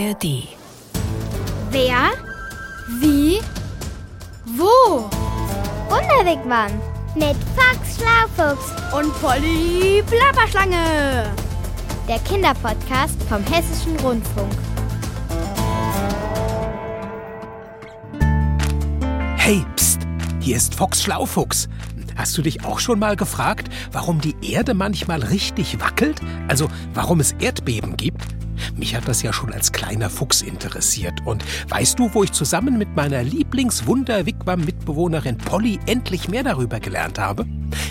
ARD. Wer? Wie? Wo? Wunderwegmann mit Fox Schlaufuchs Und Polly Plapperschlange. der Kinderpodcast vom Hessischen Rundfunk. Hey, pst, hier ist Fox Schlaufuchs. Hast du dich auch schon mal gefragt, warum die Erde manchmal richtig wackelt? Also warum es Erdbeben gibt? Mich hat das ja schon als kleiner Fuchs interessiert. Und weißt du, wo ich zusammen mit meiner Lieblingswunder-Wigwam-Mitbewohnerin Polly endlich mehr darüber gelernt habe?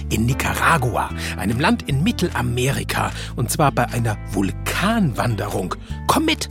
In Nicaragua, einem Land in Mittelamerika. Und zwar bei einer Vulkanwanderung. Komm mit!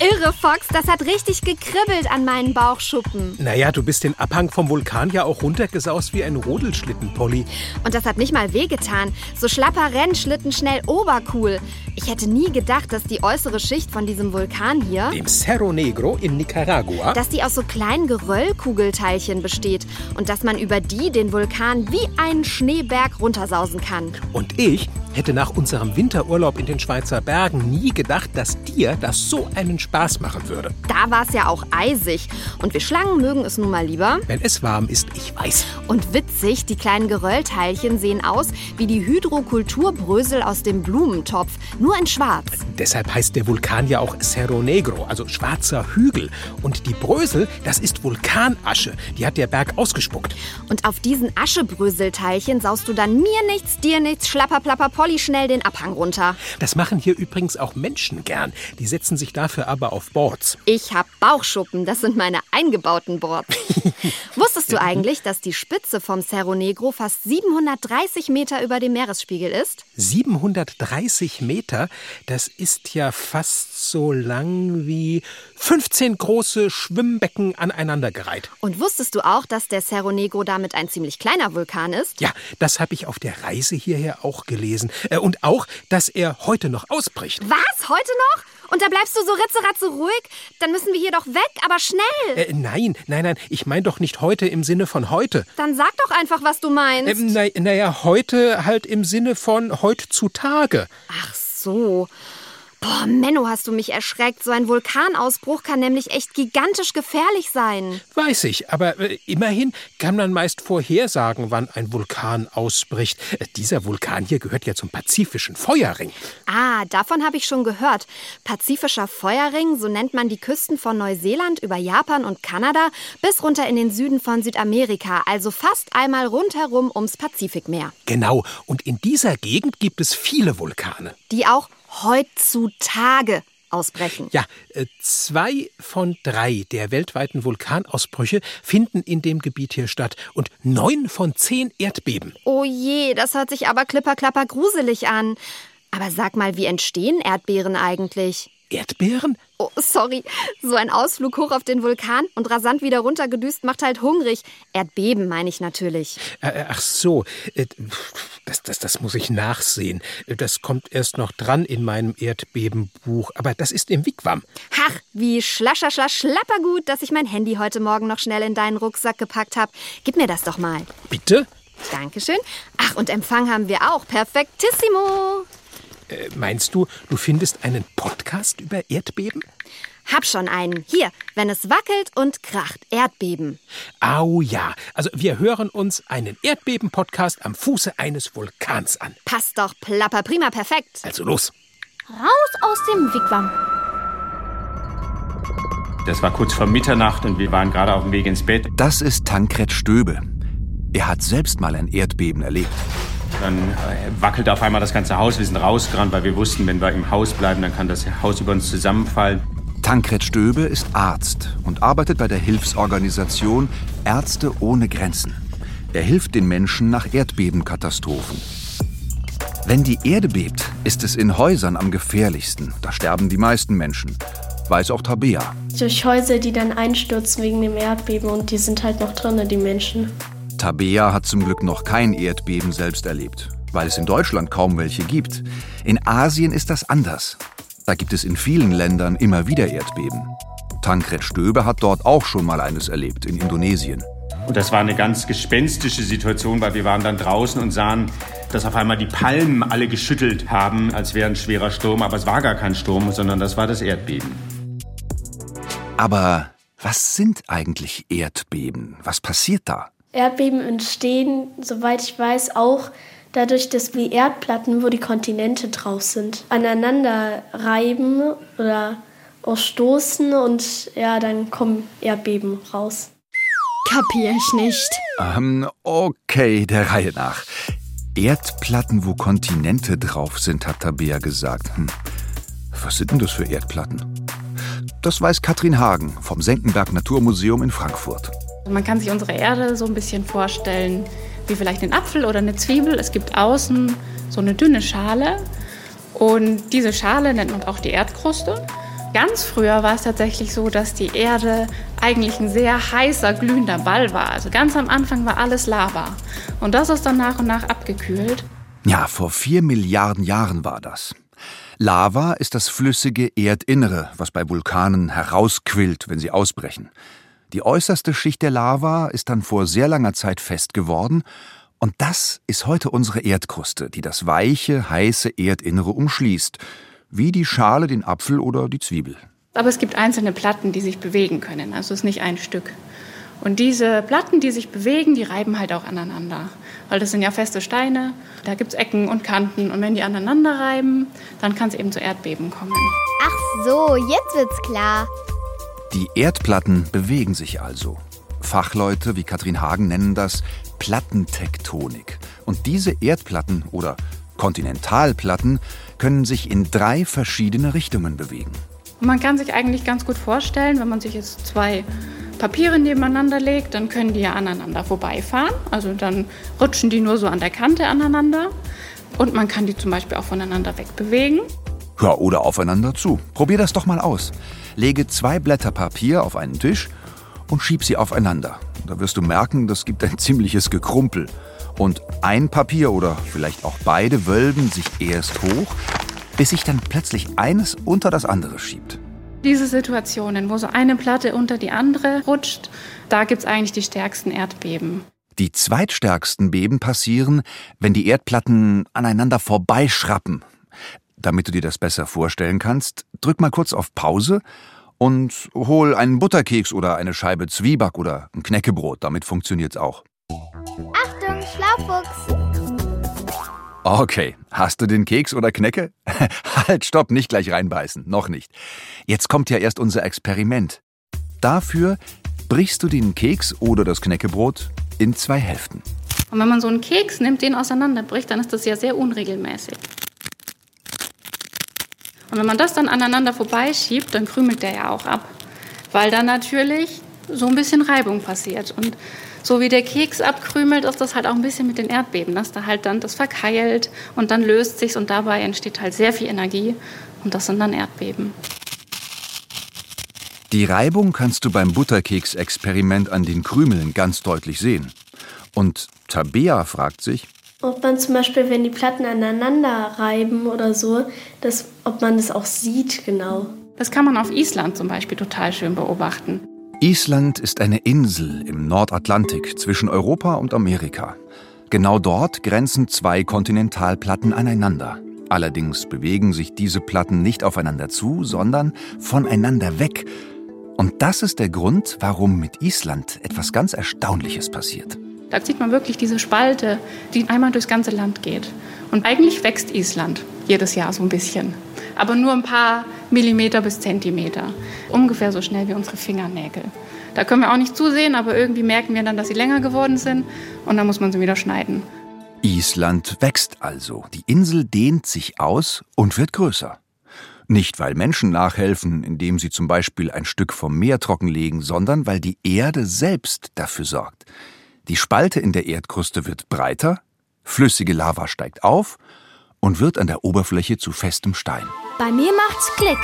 Irre, Fox, das hat richtig gekribbelt an meinen Bauchschuppen. Naja, du bist den Abhang vom Vulkan ja auch runtergesaust wie ein Rodelschlitten, Polly. Und das hat nicht mal wehgetan. So schlapper Rennschlitten schnell obercool. Ich hätte nie gedacht, dass die äußere Schicht von diesem Vulkan hier, Dem Cerro Negro in Nicaragua. dass die aus so kleinen Geröllkugelteilchen besteht und dass man über die den Vulkan wie einen Schneeberg runtersausen kann. Und ich hätte nach unserem Winterurlaub in den Schweizer Bergen nie gedacht, dass dir das so einen Spaß machen würde. Da war es ja auch eisig. Und wir Schlangen mögen es nun mal lieber. Wenn es warm ist, ich weiß. Und witzig, die kleinen Geröllteilchen sehen aus wie die Hydrokulturbrösel aus dem Blumentopf, nur in schwarz. Deshalb heißt der Vulkan ja auch Cerro Negro, also schwarzer Hügel. Und die Brösel, das ist Vulkanasche. Die hat der Berg ausgespuckt. Und auf diesen Aschebröselteilchen saust du dann mir nichts, dir nichts, schlapper, plapper, Polly schnell den Abhang runter. Das machen hier übrigens auch Menschen gern. Die setzen sich dafür aber auf Boards. Ich hab Bauchschuppen, das sind meine eingebauten Boards. Wusstest du eigentlich, dass die Spitze vom Cerro Negro fast 730 Meter über dem Meeresspiegel ist? 730 Meter, das ist ja fast so lang wie 15 große Schwimmbecken aneinandergereiht. Und wusstest du auch, dass der Cerro Negro damit ein ziemlich kleiner Vulkan ist? Ja, das habe ich auf der Reise hierher auch gelesen. Äh, Und auch, dass er heute noch ausbricht. Was? Heute noch? Und da bleibst du so ritzeratze ruhig? Dann müssen wir hier doch weg, aber schnell. Äh, nein, nein, nein, ich meine doch nicht heute im Sinne von heute. Dann sag doch einfach, was du meinst. Ähm, na, naja, heute halt im Sinne von heutzutage. Ach so. Boah, Menno, hast du mich erschreckt. So ein Vulkanausbruch kann nämlich echt gigantisch gefährlich sein. Weiß ich, aber äh, immerhin kann man meist vorhersagen, wann ein Vulkan ausbricht. Äh, dieser Vulkan hier gehört ja zum pazifischen Feuerring. Ah, davon habe ich schon gehört. Pazifischer Feuerring, so nennt man die Küsten von Neuseeland über Japan und Kanada bis runter in den Süden von Südamerika, also fast einmal rundherum ums Pazifikmeer. Genau, und in dieser Gegend gibt es viele Vulkane. Die auch heutzutage ausbrechen. Ja, äh, zwei von drei der weltweiten Vulkanausbrüche finden in dem Gebiet hier statt und neun von zehn Erdbeben. Oh je, das hört sich aber klipperklapper gruselig an. Aber sag mal, wie entstehen Erdbeeren eigentlich? Erdbeeren? Oh, sorry. So ein Ausflug hoch auf den Vulkan und rasant wieder runtergedüst macht halt hungrig. Erdbeben meine ich natürlich. Äh, ach so, äh, das, das, das muss ich nachsehen. Das kommt erst noch dran in meinem Erdbebenbuch, aber das ist im Wigwam. Ach, wie schlascher, schlasch, schlappergut, dass ich mein Handy heute Morgen noch schnell in deinen Rucksack gepackt habe. Gib mir das doch mal. Bitte? Dankeschön. Ach, und Empfang haben wir auch. Perfektissimo. Äh, meinst du, du findest einen Podcast über Erdbeben? Hab schon einen. Hier, wenn es wackelt und kracht. Erdbeben. Au ja, also wir hören uns einen Erdbeben-Podcast am Fuße eines Vulkans an. Passt doch plapper prima perfekt. Also los. Raus aus dem Wigwam. Das war kurz vor Mitternacht und wir waren gerade auf dem Weg ins Bett. Das ist Tankred Stöbe. Er hat selbst mal ein Erdbeben erlebt. Dann äh, wackelte auf einmal das ganze Haus. Wir sind rausgerannt, weil wir wussten, wenn wir im Haus bleiben, dann kann das Haus über uns zusammenfallen. Tankred Stöbe ist Arzt und arbeitet bei der Hilfsorganisation Ärzte ohne Grenzen. Er hilft den Menschen nach Erdbebenkatastrophen. Wenn die Erde bebt, ist es in Häusern am gefährlichsten. Da sterben die meisten Menschen. Weiß auch Tabea. Durch Häuser, die dann einstürzen wegen dem Erdbeben und die sind halt noch drin, die Menschen. Tabea hat zum Glück noch kein Erdbeben selbst erlebt, weil es in Deutschland kaum welche gibt. In Asien ist das anders. Da gibt es in vielen Ländern immer wieder Erdbeben. Tankred Stöbe hat dort auch schon mal eines erlebt, in Indonesien. Und das war eine ganz gespenstische Situation, weil wir waren dann draußen und sahen, dass auf einmal die Palmen alle geschüttelt haben, als wäre ein schwerer Sturm. Aber es war gar kein Sturm, sondern das war das Erdbeben. Aber was sind eigentlich Erdbeben? Was passiert da? Erdbeben entstehen, soweit ich weiß, auch dadurch, dass wir Erdplatten, wo die Kontinente drauf sind, aneinander reiben oder auch stoßen und ja, dann kommen Erdbeben raus. Kapier ich nicht. Ähm, okay, der Reihe nach. Erdplatten, wo Kontinente drauf sind, hat Tabea gesagt. Hm. Was sind denn das für Erdplatten? Das weiß Katrin Hagen vom Senckenberg Naturmuseum in Frankfurt. Man kann sich unsere Erde so ein bisschen vorstellen wie vielleicht ein Apfel oder eine Zwiebel. Es gibt außen so eine dünne Schale und diese Schale nennt man auch die Erdkruste. Ganz früher war es tatsächlich so, dass die Erde eigentlich ein sehr heißer, glühender Ball war. Also ganz am Anfang war alles Lava. Und das ist dann nach und nach abgekühlt. Ja, vor vier Milliarden Jahren war das. Lava ist das flüssige Erdinnere, was bei Vulkanen herausquillt, wenn sie ausbrechen. Die äußerste Schicht der Lava ist dann vor sehr langer Zeit fest geworden, und das ist heute unsere Erdkruste, die das weiche, heiße Erdinnere umschließt, wie die Schale den Apfel oder die Zwiebel. Aber es gibt einzelne Platten, die sich bewegen können, also es ist nicht ein Stück. Und diese Platten, die sich bewegen, die reiben halt auch aneinander. Weil das sind ja feste Steine, da gibt es Ecken und Kanten. Und wenn die aneinander reiben, dann kann es eben zu Erdbeben kommen. Ach so, jetzt wird's klar. Die Erdplatten bewegen sich also. Fachleute wie Katrin Hagen nennen das Plattentektonik. Und diese Erdplatten oder Kontinentalplatten können sich in drei verschiedene Richtungen bewegen. Man kann sich eigentlich ganz gut vorstellen, wenn man sich jetzt zwei Papiere nebeneinander legt, dann können die ja aneinander vorbeifahren. Also dann rutschen die nur so an der Kante aneinander. Und man kann die zum Beispiel auch voneinander wegbewegen. Ja, oder aufeinander zu. Probier das doch mal aus. Lege zwei Blätter Papier auf einen Tisch und schieb sie aufeinander. Da wirst du merken, das gibt ein ziemliches Gekrumpel. Und ein Papier oder vielleicht auch beide wölben sich erst hoch, bis sich dann plötzlich eines unter das andere schiebt. Diese Situationen, wo so eine Platte unter die andere rutscht, da gibt es eigentlich die stärksten Erdbeben. Die zweitstärksten Beben passieren, wenn die Erdplatten aneinander vorbeischrappen. Damit du dir das besser vorstellen kannst, drück mal kurz auf Pause und hol einen Butterkeks oder eine Scheibe Zwieback oder ein Knäckebrot. Damit funktioniert's auch. Achtung, Schlaufuchs. Okay, hast du den Keks oder Knecke? halt, stopp, nicht gleich reinbeißen, noch nicht. Jetzt kommt ja erst unser Experiment. Dafür brichst du den Keks oder das Knäckebrot in zwei Hälften. Und wenn man so einen Keks nimmt, den auseinanderbricht, dann ist das ja sehr unregelmäßig. Und wenn man das dann aneinander vorbeischiebt, dann krümelt der ja auch ab. Weil dann natürlich so ein bisschen Reibung passiert. Und so wie der Keks abkrümelt, ist das halt auch ein bisschen mit den Erdbeben, dass da halt dann das verkeilt und dann löst sich's und dabei entsteht halt sehr viel Energie und das sind dann Erdbeben. Die Reibung kannst du beim Butterkeks-Experiment an den Krümeln ganz deutlich sehen. Und Tabea fragt sich, ob man zum Beispiel, wenn die Platten aneinander reiben oder so, dass, ob man das auch sieht genau. Das kann man auf Island zum Beispiel total schön beobachten. Island ist eine Insel im Nordatlantik zwischen Europa und Amerika. Genau dort grenzen zwei Kontinentalplatten aneinander. Allerdings bewegen sich diese Platten nicht aufeinander zu, sondern voneinander weg. Und das ist der Grund, warum mit Island etwas ganz Erstaunliches passiert. Da sieht man wirklich diese Spalte, die einmal durchs ganze Land geht. Und eigentlich wächst Island jedes Jahr so ein bisschen. Aber nur ein paar Millimeter bis Zentimeter. Ungefähr so schnell wie unsere Fingernägel. Da können wir auch nicht zusehen, aber irgendwie merken wir dann, dass sie länger geworden sind. Und dann muss man sie wieder schneiden. Island wächst also. Die Insel dehnt sich aus und wird größer. Nicht, weil Menschen nachhelfen, indem sie zum Beispiel ein Stück vom Meer trockenlegen, sondern weil die Erde selbst dafür sorgt. Die Spalte in der Erdkruste wird breiter, flüssige Lava steigt auf und wird an der Oberfläche zu festem Stein. Bei mir macht's Klick.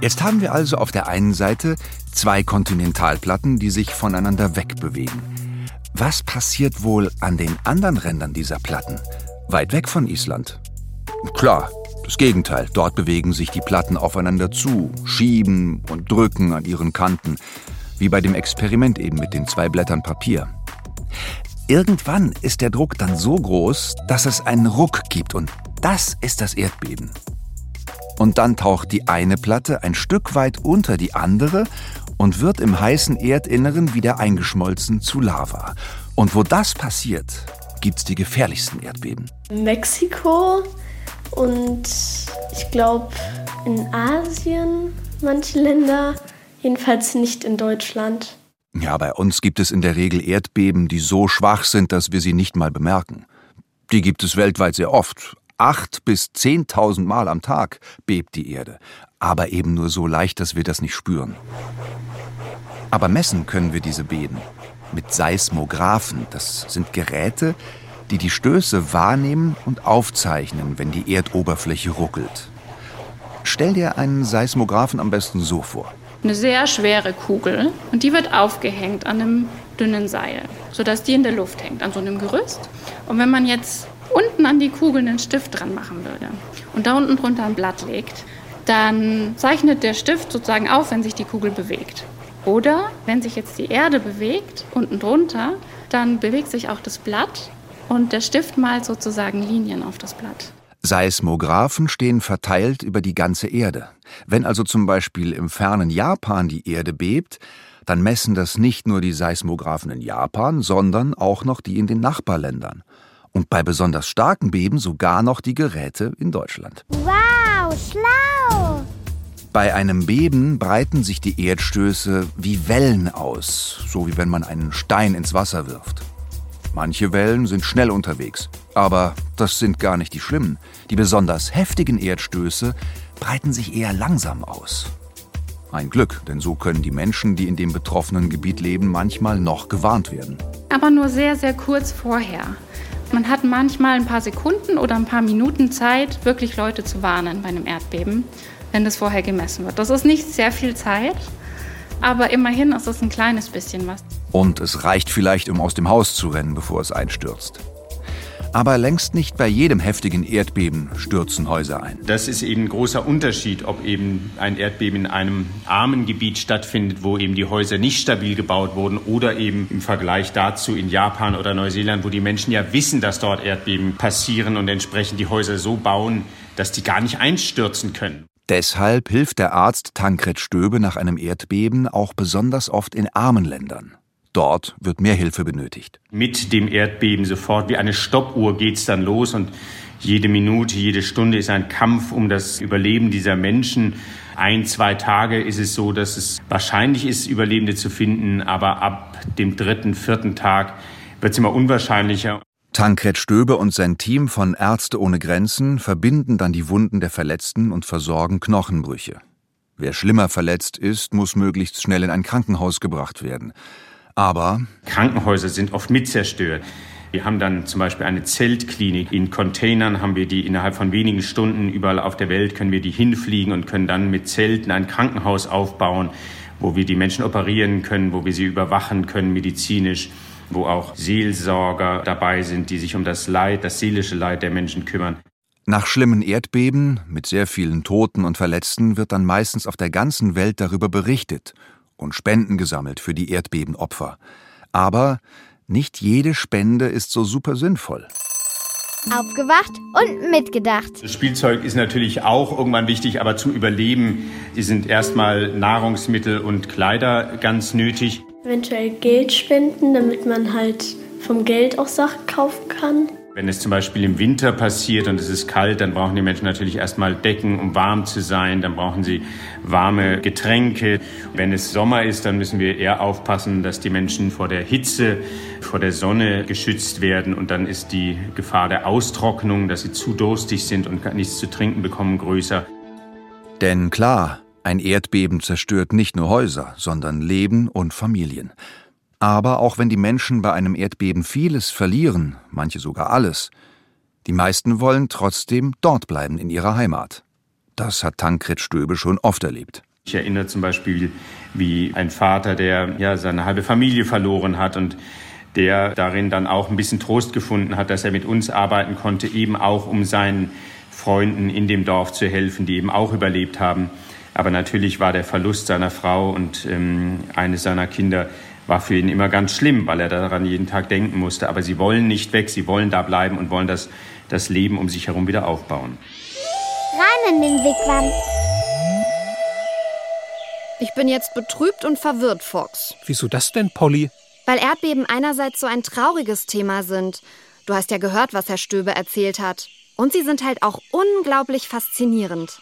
Jetzt haben wir also auf der einen Seite zwei Kontinentalplatten, die sich voneinander wegbewegen. Was passiert wohl an den anderen Rändern dieser Platten, weit weg von Island? Klar, das Gegenteil. Dort bewegen sich die Platten aufeinander zu, schieben und drücken an ihren Kanten. Wie bei dem Experiment eben mit den zwei Blättern Papier. Irgendwann ist der Druck dann so groß, dass es einen Ruck gibt und das ist das Erdbeben. Und dann taucht die eine Platte ein Stück weit unter die andere und wird im heißen Erdinneren wieder eingeschmolzen zu Lava. Und wo das passiert, gibt's die gefährlichsten Erdbeben. Mexiko und ich glaube in Asien manche Länder, jedenfalls nicht in Deutschland. Ja, bei uns gibt es in der Regel Erdbeben, die so schwach sind, dass wir sie nicht mal bemerken. Die gibt es weltweit sehr oft. Acht bis zehntausend Mal am Tag bebt die Erde, aber eben nur so leicht, dass wir das nicht spüren. Aber messen können wir diese Beben mit Seismographen. Das sind Geräte, die die Stöße wahrnehmen und aufzeichnen, wenn die Erdoberfläche ruckelt. Stell dir einen Seismographen am besten so vor. Eine sehr schwere Kugel und die wird aufgehängt an einem dünnen Seil, sodass die in der Luft hängt, an so einem Gerüst. Und wenn man jetzt unten an die Kugel einen Stift dran machen würde und da unten drunter ein Blatt legt, dann zeichnet der Stift sozusagen auf, wenn sich die Kugel bewegt. Oder wenn sich jetzt die Erde bewegt, unten drunter, dann bewegt sich auch das Blatt und der Stift malt sozusagen Linien auf das Blatt. Seismographen stehen verteilt über die ganze Erde. Wenn also zum Beispiel im fernen Japan die Erde bebt, dann messen das nicht nur die Seismographen in Japan, sondern auch noch die in den Nachbarländern. Und bei besonders starken Beben sogar noch die Geräte in Deutschland. Wow, schlau! Bei einem Beben breiten sich die Erdstöße wie Wellen aus, so wie wenn man einen Stein ins Wasser wirft. Manche Wellen sind schnell unterwegs, aber das sind gar nicht die schlimmen. Die besonders heftigen Erdstöße breiten sich eher langsam aus. Ein Glück, denn so können die Menschen, die in dem betroffenen Gebiet leben, manchmal noch gewarnt werden. Aber nur sehr, sehr kurz vorher. Man hat manchmal ein paar Sekunden oder ein paar Minuten Zeit, wirklich Leute zu warnen bei einem Erdbeben, wenn das vorher gemessen wird. Das ist nicht sehr viel Zeit, aber immerhin ist es ein kleines bisschen was. Und es reicht vielleicht, um aus dem Haus zu rennen, bevor es einstürzt. Aber längst nicht bei jedem heftigen Erdbeben stürzen Häuser ein. Das ist eben ein großer Unterschied, ob eben ein Erdbeben in einem armen Gebiet stattfindet, wo eben die Häuser nicht stabil gebaut wurden, oder eben im Vergleich dazu in Japan oder Neuseeland, wo die Menschen ja wissen, dass dort Erdbeben passieren und entsprechend die Häuser so bauen, dass die gar nicht einstürzen können. Deshalb hilft der Arzt Tankred Stöbe nach einem Erdbeben auch besonders oft in armen Ländern. Dort wird mehr Hilfe benötigt. Mit dem Erdbeben sofort wie eine Stoppuhr geht's dann los und jede Minute, jede Stunde ist ein Kampf um das Überleben dieser Menschen. Ein, zwei Tage ist es so, dass es wahrscheinlich ist, Überlebende zu finden, aber ab dem dritten, vierten Tag wird es immer unwahrscheinlicher. Tankred Stöbe und sein Team von Ärzte ohne Grenzen verbinden dann die Wunden der Verletzten und versorgen Knochenbrüche. Wer schlimmer verletzt ist, muss möglichst schnell in ein Krankenhaus gebracht werden. Aber Krankenhäuser sind oft mit zerstört. Wir haben dann zum Beispiel eine Zeltklinik. In Containern haben wir die innerhalb von wenigen Stunden überall auf der Welt können wir die hinfliegen und können dann mit Zelten ein Krankenhaus aufbauen, wo wir die Menschen operieren können, wo wir sie überwachen können medizinisch wo auch Seelsorger dabei sind, die sich um das Leid, das seelische Leid der Menschen kümmern. Nach schlimmen Erdbeben mit sehr vielen Toten und Verletzten wird dann meistens auf der ganzen Welt darüber berichtet und Spenden gesammelt für die Erdbebenopfer. Aber nicht jede Spende ist so super sinnvoll. Aufgewacht und mitgedacht. Das Spielzeug ist natürlich auch irgendwann wichtig, aber zum Überleben sind erstmal Nahrungsmittel und Kleider ganz nötig eventuell Geld spenden, damit man halt vom Geld auch Sachen kaufen kann. Wenn es zum Beispiel im Winter passiert und es ist kalt, dann brauchen die Menschen natürlich erstmal Decken, um warm zu sein. Dann brauchen sie warme Getränke. Wenn es Sommer ist, dann müssen wir eher aufpassen, dass die Menschen vor der Hitze, vor der Sonne geschützt werden. Und dann ist die Gefahr der Austrocknung, dass sie zu durstig sind und nichts zu trinken bekommen, größer. Denn klar, ein Erdbeben zerstört nicht nur Häuser, sondern Leben und Familien. Aber auch wenn die Menschen bei einem Erdbeben vieles verlieren, manche sogar alles, die meisten wollen trotzdem dort bleiben in ihrer Heimat. Das hat Tankred Stöbe schon oft erlebt. Ich erinnere zum Beispiel, wie ein Vater, der ja seine halbe Familie verloren hat und der darin dann auch ein bisschen Trost gefunden hat, dass er mit uns arbeiten konnte, eben auch um seinen Freunden in dem Dorf zu helfen, die eben auch überlebt haben Aber natürlich war der Verlust seiner Frau und ähm, eines seiner Kinder war für ihn immer ganz schlimm, weil er daran jeden Tag denken musste. Aber sie wollen nicht weg, sie wollen da bleiben und wollen das, das Leben um sich herum wieder aufbauen. Rein in den Wigwam. Ich bin jetzt betrübt und verwirrt, Fox. Wieso das denn, Polly? Weil Erdbeben einerseits so ein trauriges Thema sind. Du hast ja gehört, was Herr Stöbe erzählt hat. Und sie sind halt auch unglaublich faszinierend.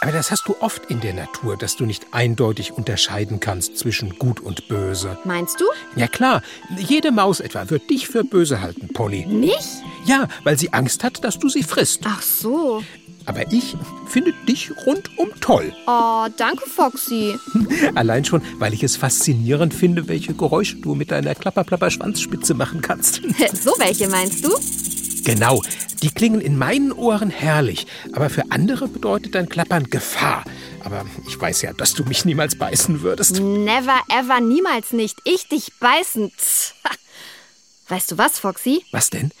Aber das hast du oft in der Natur, dass du nicht eindeutig unterscheiden kannst zwischen gut und böse. Meinst du? Ja klar, jede Maus etwa wird dich für böse halten, Polly. Mich? Ja, weil sie Angst hat, dass du sie frisst. Ach so. Aber ich finde dich rundum toll. Oh, danke, Foxy. Allein schon, weil ich es faszinierend finde, welche Geräusche du mit deiner Klapperplapper-Schwanzspitze machen kannst. so welche meinst du? Genau, die klingen in meinen Ohren herrlich, aber für andere bedeutet dein Klappern Gefahr. Aber ich weiß ja, dass du mich niemals beißen würdest. Never, ever, niemals nicht. Ich dich beißen. Weißt du was, Foxy? Was denn?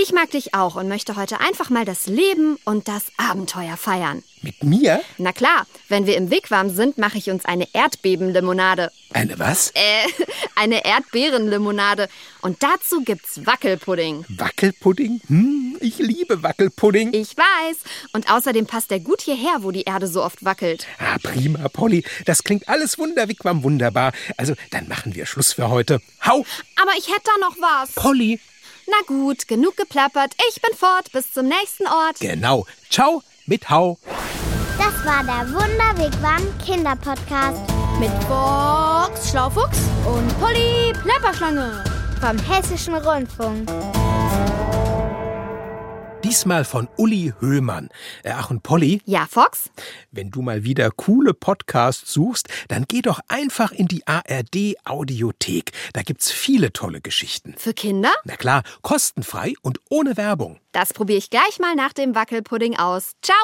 Ich mag dich auch und möchte heute einfach mal das Leben und das Abenteuer feiern. Mit mir? Na klar, wenn wir im Wigwam sind, mache ich uns eine Erdbebenlimonade. Eine was? Äh, eine Erdbeerenlimonade. Und dazu gibt's Wackelpudding. Wackelpudding? Hm, ich liebe Wackelpudding. Ich weiß. Und außerdem passt der gut hierher, wo die Erde so oft wackelt. Ah, prima, Polly. Das klingt alles wunderwigwam wunderbar. Also, dann machen wir Schluss für heute. Hau! Aber ich hätte da noch was. Polly! Na gut, genug geplappert. Ich bin fort. Bis zum nächsten Ort. Genau. Ciao mit Hau. Das war der Wunderwigwam Kinderpodcast Mit Fox Schlaufuchs und Polly Plapperschlange. vom Hessischen Rundfunk. Diesmal von Uli Höhmann. Äh, ach und Polly, Ja, Fox? wenn du mal wieder coole Podcasts suchst, dann geh doch einfach in die ARD Audiothek. Da gibt's viele tolle Geschichten. Für Kinder? Na klar, kostenfrei und ohne Werbung. Das probiere ich gleich mal nach dem Wackelpudding aus. Ciao!